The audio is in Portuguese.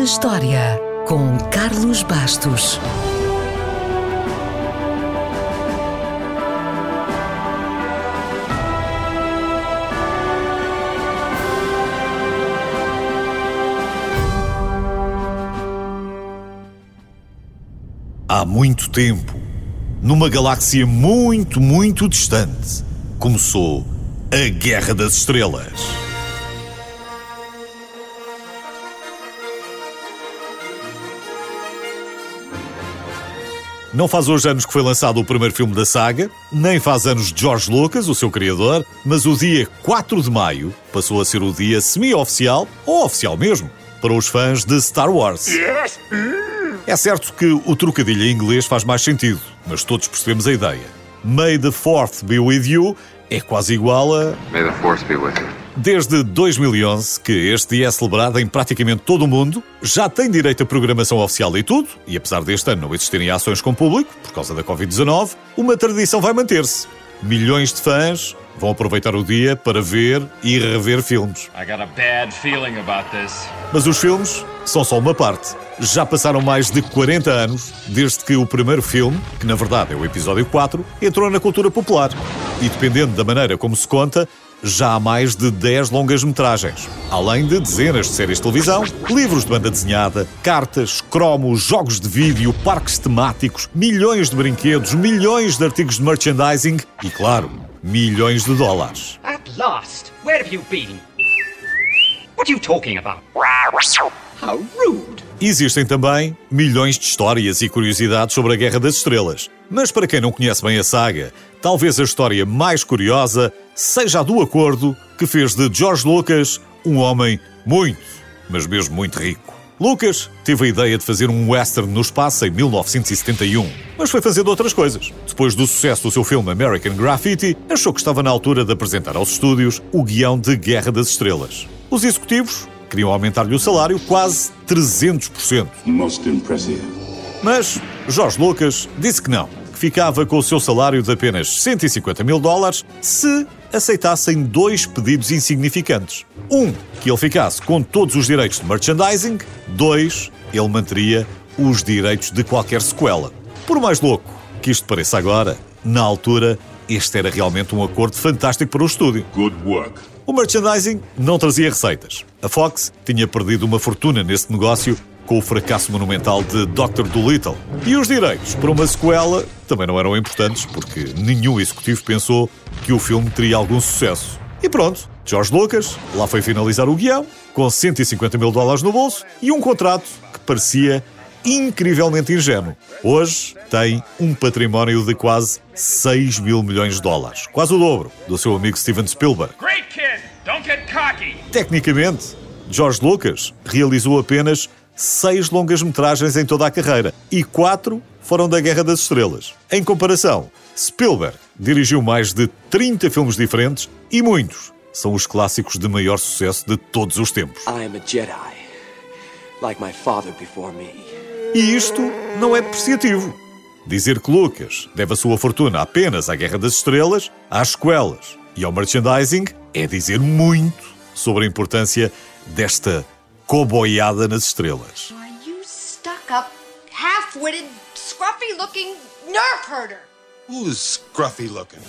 na História, com Carlos Bastos. Há muito tempo, numa galáxia muito, muito distante, começou a Guerra das Estrelas. Não faz hoje anos que foi lançado o primeiro filme da saga, nem faz anos de George Lucas, o seu criador, mas o dia 4 de maio passou a ser o dia semi-oficial, ou oficial mesmo, para os fãs de Star Wars. É certo que o trocadilho em inglês faz mais sentido, mas todos percebemos a ideia. May the Fourth be with you é quase igual a. May the force be with you. Desde 2011, que este dia é celebrado em praticamente todo o mundo, já tem direito a programação oficial e tudo, e apesar deste ano não existirem ações com o público, por causa da Covid-19, uma tradição vai manter-se. Milhões de fãs vão aproveitar o dia para ver e rever filmes. I got a bad feeling about this. Mas os filmes são só uma parte. Já passaram mais de 40 anos desde que o primeiro filme, que na verdade é o episódio 4, entrou na cultura popular. E dependendo da maneira como se conta, já há mais de 10 longas-metragens, além de dezenas de séries de televisão, livros de banda desenhada, cartas, cromos, jogos de vídeo, parques temáticos, milhões de brinquedos, milhões de artigos de merchandising e, claro, milhões de dólares. At last! Where have you been? What are you talking about? How rude! Existem também milhões de histórias e curiosidades sobre a Guerra das Estrelas. Mas para quem não conhece bem a saga, talvez a história mais curiosa seja a do acordo que fez de George Lucas um homem muito, mas mesmo muito rico. Lucas teve a ideia de fazer um western no espaço em 1971, mas foi fazendo outras coisas. Depois do sucesso do seu filme American Graffiti, achou que estava na altura de apresentar aos estúdios o guião de Guerra das Estrelas. Os executivos queriam aumentar-lhe o salário quase 300%. Most impressive. Mas Jorge Lucas disse que não, que ficava com o seu salário de apenas 150 mil dólares se aceitassem dois pedidos insignificantes. Um, que ele ficasse com todos os direitos de merchandising. Dois, ele manteria os direitos de qualquer sequela. Por mais louco que isto pareça agora, na altura, este era realmente um acordo fantástico para o estúdio. Good work. O merchandising não trazia receitas. A Fox tinha perdido uma fortuna nesse negócio com o fracasso monumental de Dr. Dolittle. E os direitos para uma sequela também não eram importantes, porque nenhum executivo pensou que o filme teria algum sucesso. E pronto, George Lucas lá foi finalizar o guião, com 150 mil dólares no bolso e um contrato que parecia incrivelmente ingênuo. Hoje tem um património de quase 6 mil milhões de dólares, quase o dobro do seu amigo Steven Spielberg. Great kid! Don't get cocky! Tecnicamente, George Lucas realizou apenas seis longas-metragens em toda a carreira e quatro foram da Guerra das Estrelas. Em comparação, Spielberg dirigiu mais de 30 filmes diferentes e muitos são os clássicos de maior sucesso de todos os tempos. I am a Jedi, like my father before me. E isto não é depreciativo. Dizer que Lucas deve a sua fortuna apenas à Guerra das Estrelas, às sequelas e ao merchandising é dizer muito sobre a importância desta coboiada nas estrelas. Are you stuck up, half witted, scruffy looking nerf herder? Who's scruffy looking?